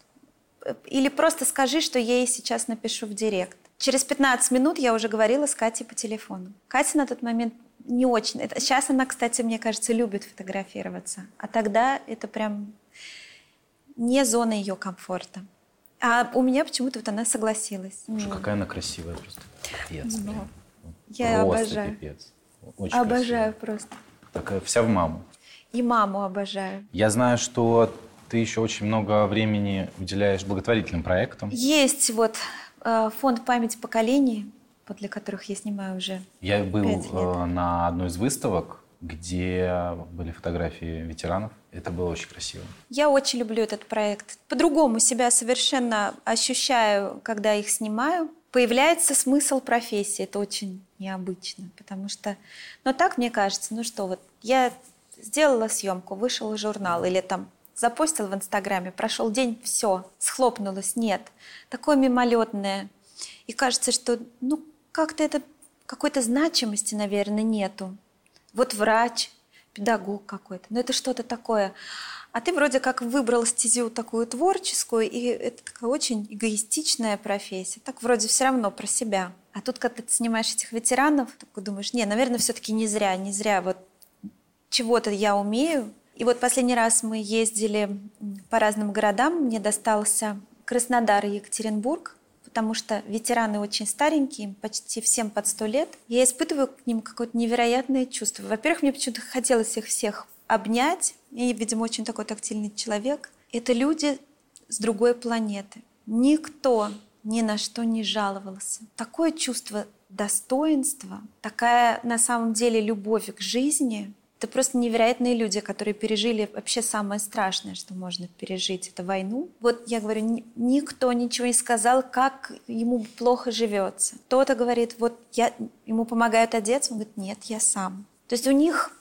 Угу. Или просто скажи, что я ей сейчас напишу в директ. Через 15 минут я уже говорила с Катей по телефону. Катя на тот момент не очень. Это, сейчас она, кстати, мне кажется, любит фотографироваться. А тогда это прям не зона ее комфорта. А у меня почему-то вот она согласилась.
Слушай, какая она красивая просто.
Пипец, ну, Я просто обожаю. Пипец. Очень обожаю красивая. просто.
Такая вся в маму.
И маму обожаю.
Я знаю, что ты еще очень много времени уделяешь благотворительным проектам.
Есть вот Э, фонд памяти поколений, для которых я снимаю уже
Я был э, на одной из выставок, где были фотографии ветеранов. Это было очень красиво.
Я очень люблю этот проект. По-другому себя совершенно ощущаю, когда их снимаю. Появляется смысл профессии. Это очень необычно, потому что... Но так мне кажется, ну что, вот я сделала съемку, вышел журнал или там запостил в Инстаграме, прошел день, все, схлопнулось, нет. Такое мимолетное. И кажется, что ну как-то это какой-то значимости, наверное, нету. Вот врач, педагог какой-то, но это что-то такое. А ты вроде как выбрал стезю такую творческую, и это такая очень эгоистичная профессия. Так вроде все равно про себя. А тут, когда ты снимаешь этих ветеранов, такой думаешь, не, наверное, все-таки не зря, не зря вот чего-то я умею, И вот последний раз мы ездили по разным городам. Мне достался Краснодар и Екатеринбург потому что ветераны очень старенькие, почти всем под сто лет. Я испытываю к ним какое-то невероятное чувство. Во-первых, мне почему-то хотелось их всех обнять. Я, видимо, очень такой тактильный человек. Это люди с другой планеты. Никто ни на что не жаловался. Такое чувство достоинства, такая на самом деле любовь к жизни, это просто невероятные люди, которые пережили вообще самое страшное, что можно пережить, это войну. Вот я говорю, никто ничего не сказал, как ему плохо живется. Кто-то говорит, вот я, ему помогают одеться, он говорит, нет, я сам. То есть у них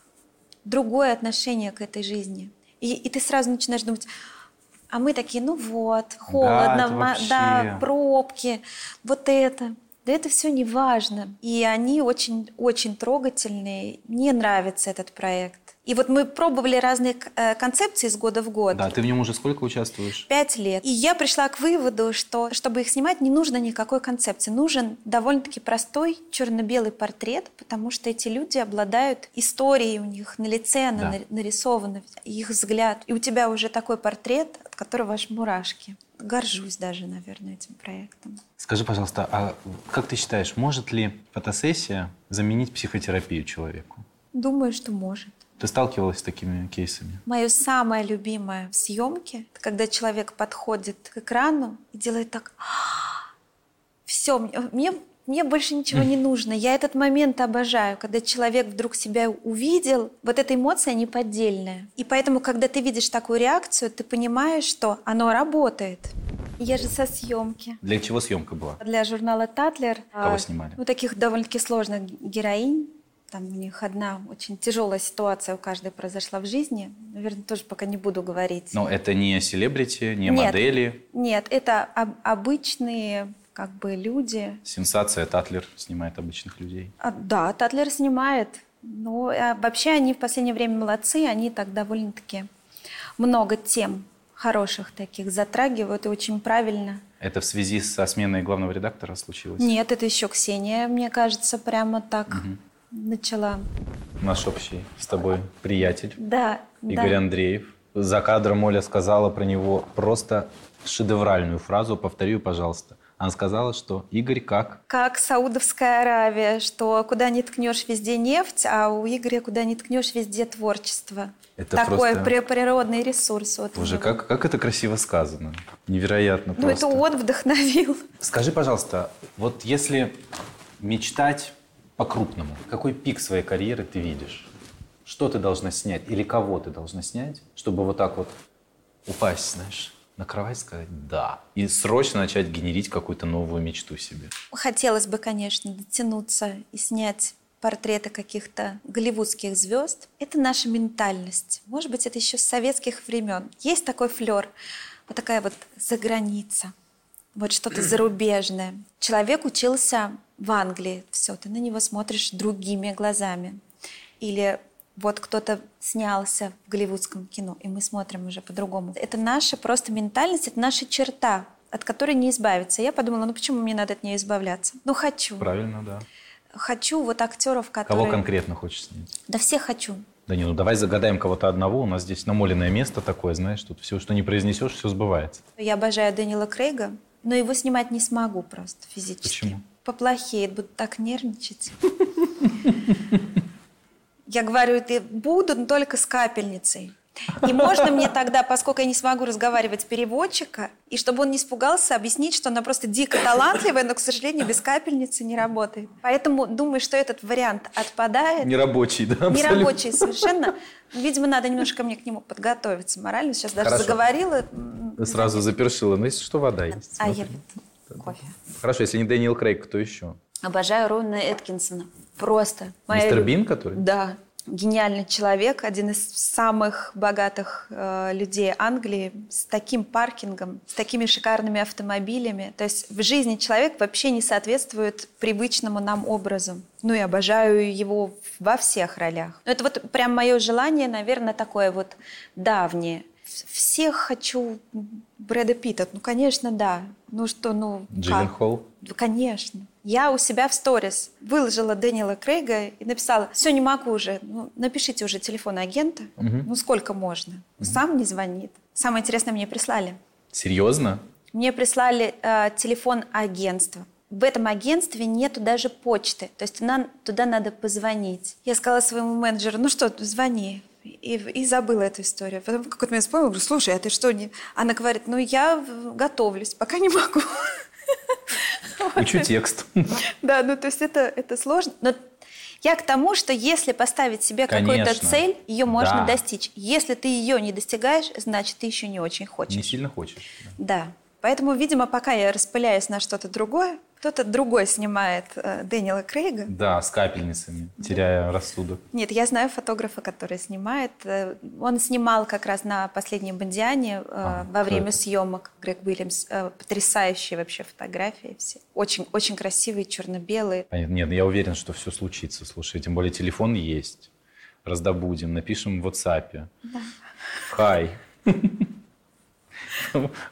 другое отношение к этой жизни. И, и ты сразу начинаешь думать, а мы такие, ну вот, холодно,
да,
да пробки, вот это. Да это все не важно. И они очень-очень трогательные. Мне нравится этот проект. И вот мы пробовали разные э, концепции с года в год.
Да, ты в нем уже сколько участвуешь?
Пять лет. И я пришла к выводу, что чтобы их снимать, не нужно никакой концепции. Нужен довольно-таки простой черно-белый портрет, потому что эти люди обладают историей у них на лице, она да. нарисована, их взгляд. И у тебя уже такой портрет, от которого аж мурашки. Горжусь даже, наверное, этим проектом.
Скажи, пожалуйста, а как ты считаешь, может ли фотосессия заменить психотерапию человеку?
Думаю, что может.
Ты сталкивалась с такими кейсами?
Мое самое любимое в съемке, это когда человек подходит к экрану и делает так. Все, мне, мне больше ничего не нужно. Я этот момент обожаю, когда человек вдруг себя увидел. Вот эта эмоция неподдельная. И поэтому, когда ты видишь такую реакцию, ты понимаешь, что оно работает. Я же со съемки.
Для чего съемка была?
Для журнала «Татлер».
Кого а, снимали?
Ну, таких довольно-таки сложных героинь. Там у них одна очень тяжелая ситуация у каждой произошла в жизни. Наверное, тоже пока не буду говорить.
Но это не селебрити, не нет, модели?
Нет, это об- обычные как бы люди.
Сенсация, Татлер снимает обычных людей.
А, да, Татлер снимает. Но а вообще они в последнее время молодцы, они так довольно-таки много тем хороших таких затрагивают и очень правильно.
Это в связи со сменой главного редактора случилось?
Нет, это еще Ксения, мне кажется, прямо так угу начала.
Наш общий с тобой приятель.
Да.
Игорь
да.
Андреев. За кадром Оля сказала про него просто шедевральную фразу. Повторю, пожалуйста. Она сказала, что Игорь как?
Как Саудовская Аравия, что куда ни ткнешь, везде нефть, а у Игоря куда ни ткнешь, везде творчество. Это Такой просто... природный ресурс. Вот
Уже как, как это красиво сказано. Невероятно
ну, просто. Ну, это он вдохновил.
Скажи, пожалуйста, вот если мечтать по-крупному. Какой пик своей карьеры ты видишь? Что ты должна снять или кого ты должна снять, чтобы вот так вот упасть, знаешь, на кровать сказать «да» и срочно начать генерить какую-то новую мечту себе?
Хотелось бы, конечно, дотянуться и снять портреты каких-то голливудских звезд. Это наша ментальность. Может быть, это еще с советских времен. Есть такой флер, вот такая вот заграница, вот что-то зарубежное. Человек учился в Англии, все, ты на него смотришь другими глазами. Или вот кто-то снялся в голливудском кино, и мы смотрим уже по-другому. Это наша просто ментальность, это наша черта, от которой не избавиться. Я подумала, ну почему мне надо от нее избавляться? Ну хочу.
Правильно, да.
Хочу вот актеров, которые...
Кого конкретно хочешь снять?
Да всех хочу.
Да не, ну давай загадаем кого-то одного. У нас здесь намоленное место такое, знаешь, тут все, что не произнесешь, все сбывается.
Я обожаю Дэниела Крейга, но его снимать не смогу просто физически.
Почему?
поплохеет, буду так нервничать. Я говорю, это буду, но только с капельницей. И можно мне тогда, поскольку я не смогу разговаривать переводчика, и чтобы он не испугался, объяснить, что она просто дико талантливая, но, к сожалению, без капельницы не работает. Поэтому думаю, что этот вариант отпадает.
Нерабочий, да?
Абсолютно. Нерабочий совершенно. Видимо, надо немножко мне к нему подготовиться морально. Сейчас даже Хорошо. заговорила.
Сразу запершила. Но если что, вода есть.
А я кофе.
Хорошо, если не Дэниел Крейг, кто еще?
Обожаю Рона Эткинсона. Просто.
Мистер Бин, который?
Да. Гениальный человек, один из самых богатых э, людей Англии, с таким паркингом, с такими шикарными автомобилями. То есть в жизни человек вообще не соответствует привычному нам образу. Ну и обожаю его во всех ролях. Но это вот прям мое желание, наверное, такое вот давнее – всех хочу Брэда Питта. Ну, конечно, да. Ну что, ну...
Джиллен Холл?
Конечно. Я у себя в сторис выложила Дэниела Крейга и написала, все, не могу уже, ну, напишите уже телефон агента, угу. ну сколько можно. Угу. Сам не звонит. Самое интересное мне прислали.
Серьезно?
Мне прислали э, телефон агентства. В этом агентстве нету даже почты, то есть туда, туда надо позвонить. Я сказала своему менеджеру, ну что, звони и, и забыла эту историю. Потом в какой-то момент вспомнила, говорю, слушай, а ты что? Не... Она говорит, ну я готовлюсь, пока не могу.
Учу текст.
Да, ну то есть это, это сложно. Но я к тому, что если поставить себе какую-то цель, ее можно да. достичь. Если ты ее не достигаешь, значит, ты еще не очень хочешь.
Не сильно хочешь.
Да. да. Поэтому, видимо, пока я распыляюсь на что-то другое, кто-то другой снимает э, Дэниела Крейга.
Да, с капельницами, теряя рассудок.
Нет, я знаю фотографа, который снимает. Э, он снимал как раз на последнем Бондиане э, а, во время это? съемок. Грег Уильямс. Э, потрясающие вообще фотографии все. Очень, очень красивые, черно-белые.
Понятно. Нет, я уверен, что все случится. Слушай, тем более телефон есть. Раздобудем, напишем в WhatsApp. Да. Хай.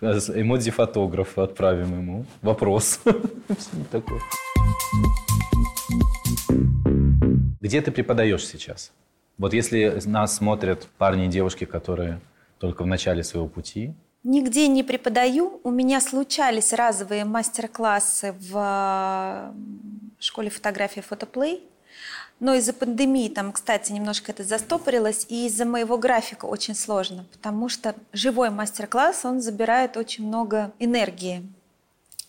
Эмодзи фотографа отправим ему. Вопрос. Где ты преподаешь сейчас? Вот если нас смотрят парни и девушки, которые только в начале своего пути,
Нигде не преподаю. У меня случались разовые мастер-классы в школе фотографии «Фотоплей». Но из-за пандемии там, кстати, немножко это застопорилось, и из-за моего графика очень сложно, потому что живой мастер-класс, он забирает очень много энергии.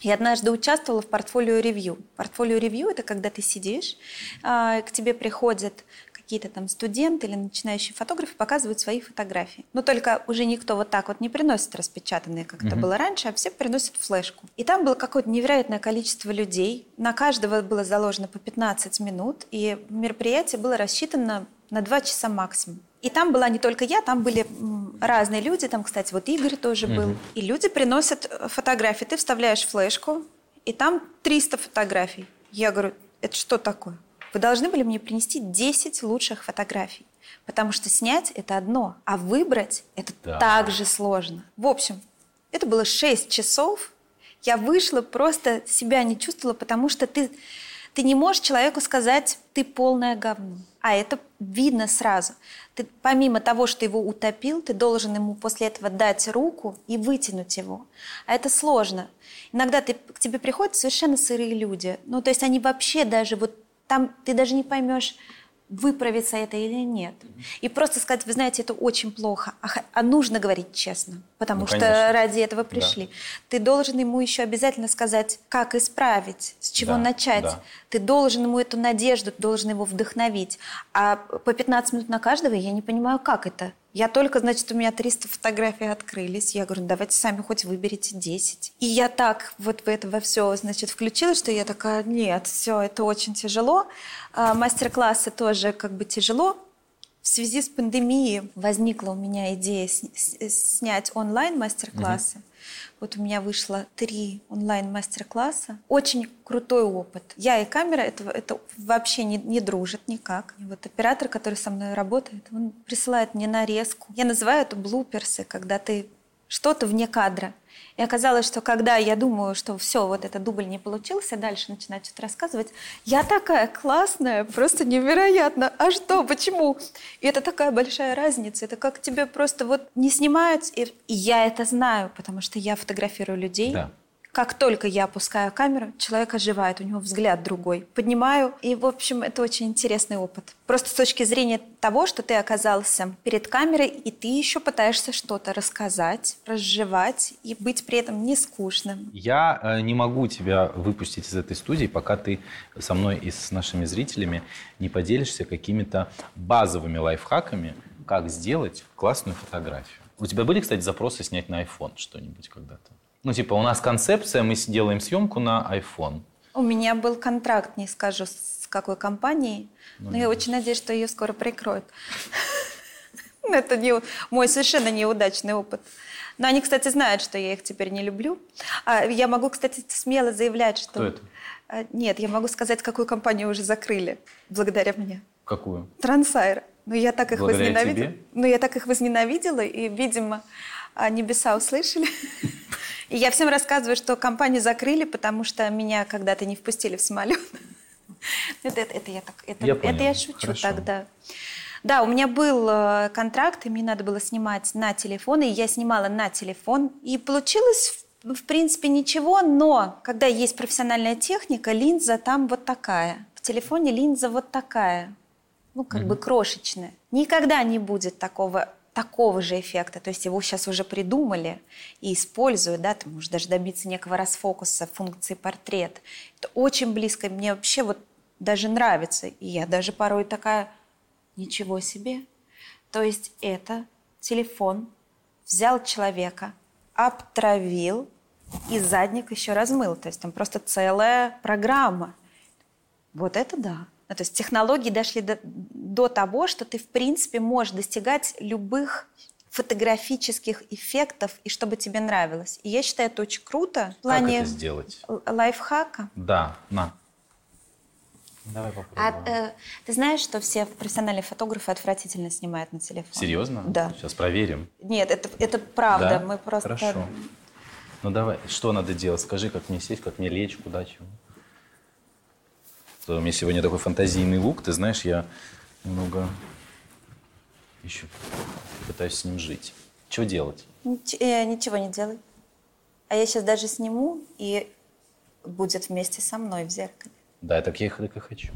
Я однажды участвовала в портфолио-ревью. Портфолио-ревью – это когда ты сидишь, а, к тебе приходят какие-то там студенты или начинающие фотографы показывают свои фотографии. Но только уже никто вот так вот не приносит распечатанные, как mm-hmm. это было раньше, а все приносят флешку. И там было какое-то невероятное количество людей. На каждого было заложено по 15 минут, и мероприятие было рассчитано на 2 часа максимум. И там была не только я, там были разные люди, там, кстати, вот Игорь тоже был. Mm-hmm. И люди приносят э, фотографии, ты вставляешь флешку, и там 300 фотографий. Я говорю, это что такое? Вы должны были мне принести 10 лучших фотографий. Потому что снять – это одно, а выбрать – это да. так же сложно. В общем, это было 6 часов. Я вышла, просто себя не чувствовала, потому что ты, ты не можешь человеку сказать «ты полное говно». А это видно сразу. Ты, помимо того, что его утопил, ты должен ему после этого дать руку и вытянуть его. А это сложно. Иногда ты, к тебе приходят совершенно сырые люди. Ну, то есть они вообще даже вот там ты даже не поймешь, выправится это или нет. И просто сказать, вы знаете, это очень плохо, а, а нужно говорить честно, потому ну, что ради этого пришли. Да. Ты должен ему еще обязательно сказать, как исправить, с чего да, начать. Да. Ты должен ему эту надежду, ты должен его вдохновить. А по 15 минут на каждого я не понимаю, как это. Я только, значит, у меня 300 фотографий открылись. Я говорю, давайте сами хоть выберите 10. И я так вот в это во все, значит, включилась, что я такая, нет, все, это очень тяжело. А, мастер-классы тоже как бы тяжело. В связи с пандемией возникла у меня идея снять онлайн мастер-классы. Угу. Вот у меня вышло три онлайн-мастер-класса. Очень крутой опыт. Я и камера это, это вообще не, не дружат никак. И вот оператор, который со мной работает, он присылает мне нарезку. Я называю это блуперсы, когда ты что-то вне кадра. И оказалось, что когда я думаю, что все, вот этот дубль не получился, дальше начинать что-то рассказывать, я такая классная, просто невероятно. А что, почему? И это такая большая разница. Это как тебе просто вот не снимают, и я это знаю, потому что я фотографирую людей. Да. Как только я опускаю камеру, человек оживает, у него взгляд другой. Поднимаю, и, в общем, это очень интересный опыт. Просто с точки зрения того, что ты оказался перед камерой, и ты еще пытаешься что-то рассказать, разжевать, и быть при этом не скучным.
Я э, не могу тебя выпустить из этой студии, пока ты со мной и с нашими зрителями не поделишься какими-то базовыми лайфхаками, как сделать классную фотографию. У тебя были, кстати, запросы снять на iPhone что-нибудь когда-то? Ну, типа, у нас концепция, мы делаем съемку на iPhone.
У меня был контракт, не скажу, с какой компанией, ну, но я очень надеюсь, что ее скоро прикроют. Это не, мой совершенно неудачный опыт. Но они, кстати, знают, что я их теперь не люблю. А я могу, кстати, смело заявлять, что...
Кто это?
А, нет, я могу сказать, какую компанию уже закрыли благодаря мне.
Какую?
Трансайра. Ну, я так их
Благодаря
возненавидела.
тебе?
Ну, я так их возненавидела, и, видимо, а, небеса услышали. И я всем рассказываю, что компанию закрыли, потому что меня когда-то не впустили в самолет. Это, это, это я так, это,
Я
это
понял.
я шучу
Хорошо.
тогда. Да, у меня был э, контракт, и мне надо было снимать на телефон, и я снимала на телефон. И получилось, в, в принципе, ничего, но когда есть профессиональная техника, линза там вот такая. В телефоне линза вот такая. Ну, как бы крошечная. Никогда не будет такого такого же эффекта, то есть его сейчас уже придумали и используют, да, ты можешь даже добиться некого расфокуса функции портрет. Это очень близко, мне вообще вот даже нравится, и я даже порой такая, ничего себе. То есть это телефон взял человека, обтравил и задник еще размыл, то есть там просто целая программа. Вот это да. Ну, то есть технологии дошли до, до того, что ты, в принципе, можешь достигать любых фотографических эффектов, и чтобы тебе нравилось. И я считаю, это очень круто. В
Как
плане
это сделать?
лайфхака.
Да, на. Давай
А,
попробуем.
э, ты знаешь, что все профессиональные фотографы отвратительно снимают на телефон?
Серьезно?
Да.
Сейчас проверим.
Нет, это, это правда.
Да?
Мы просто...
Хорошо. Ну давай, что надо делать? Скажи, как мне сесть, как мне лечь, куда, чего. То У меня сегодня такой фантазийный лук, ты знаешь, я немного еще пытаюсь с ним жить. Что делать?
Нич- э, ничего не делай. А я сейчас даже сниму, и будет вместе со мной в зеркале.
Да, так я их так и хочу.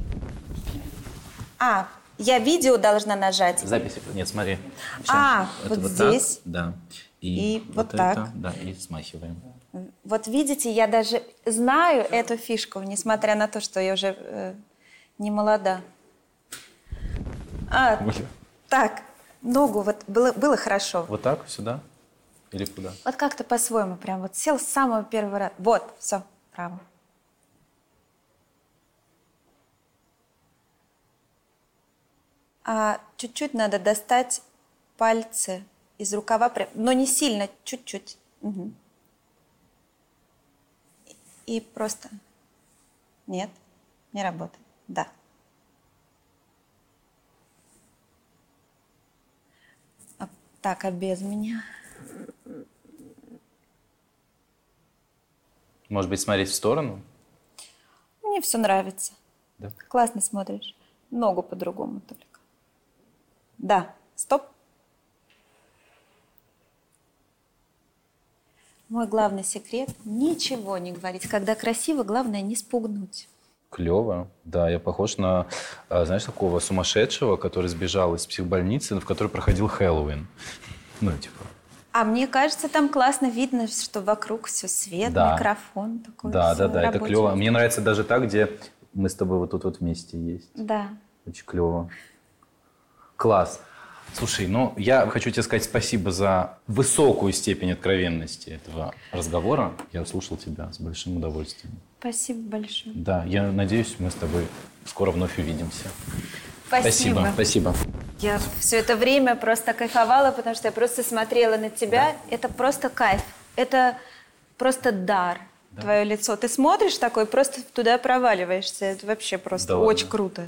А, я видео должна нажать.
Записи. Нет, смотри.
А,
Это
вот
так,
здесь.
да.
И вот
это,
так.
да, и смахиваем.
Вот видите, я даже знаю эту фишку, несмотря на то, что я уже э, не молода. А, так, ногу, вот было, было хорошо.
Вот так, сюда? Или куда?
Вот как-то по-своему, прям вот сел с самого первого раза. Вот, все, право. А чуть-чуть надо достать пальцы из рукава, но не сильно, чуть-чуть. Мгм. И просто... Нет, не работает. Да. А, Так, а без меня?
Может быть, смотреть в сторону?
Мне все нравится.
Да.
Классно смотришь. Ногу по-другому только. Да, стоп. Мой главный секрет – ничего не говорить. Когда красиво, главное не спугнуть.
Клево. Да, я похож на, а, знаешь, такого сумасшедшего, который сбежал из психбольницы, в которой проходил Хэллоуин. Ну, типа.
А мне кажется, там классно видно, что вокруг все свет,
Да.
микрофон такой.
Да, да, да, это клево. Мне нравится даже так, где мы с тобой вот тут вот вместе есть.
Да.
Очень клево. Класс. Слушай, ну я хочу тебе сказать спасибо за высокую степень откровенности этого разговора. Я слушал тебя с большим удовольствием.
Спасибо большое.
Да, я надеюсь, мы с тобой скоро вновь увидимся.
Спасибо.
Спасибо.
Я все это время просто кайфовала, потому что я просто смотрела на тебя. Это просто кайф. Это просто дар. Твое лицо. Ты смотришь такой, просто туда проваливаешься. Это вообще просто
Да ладно?
очень круто.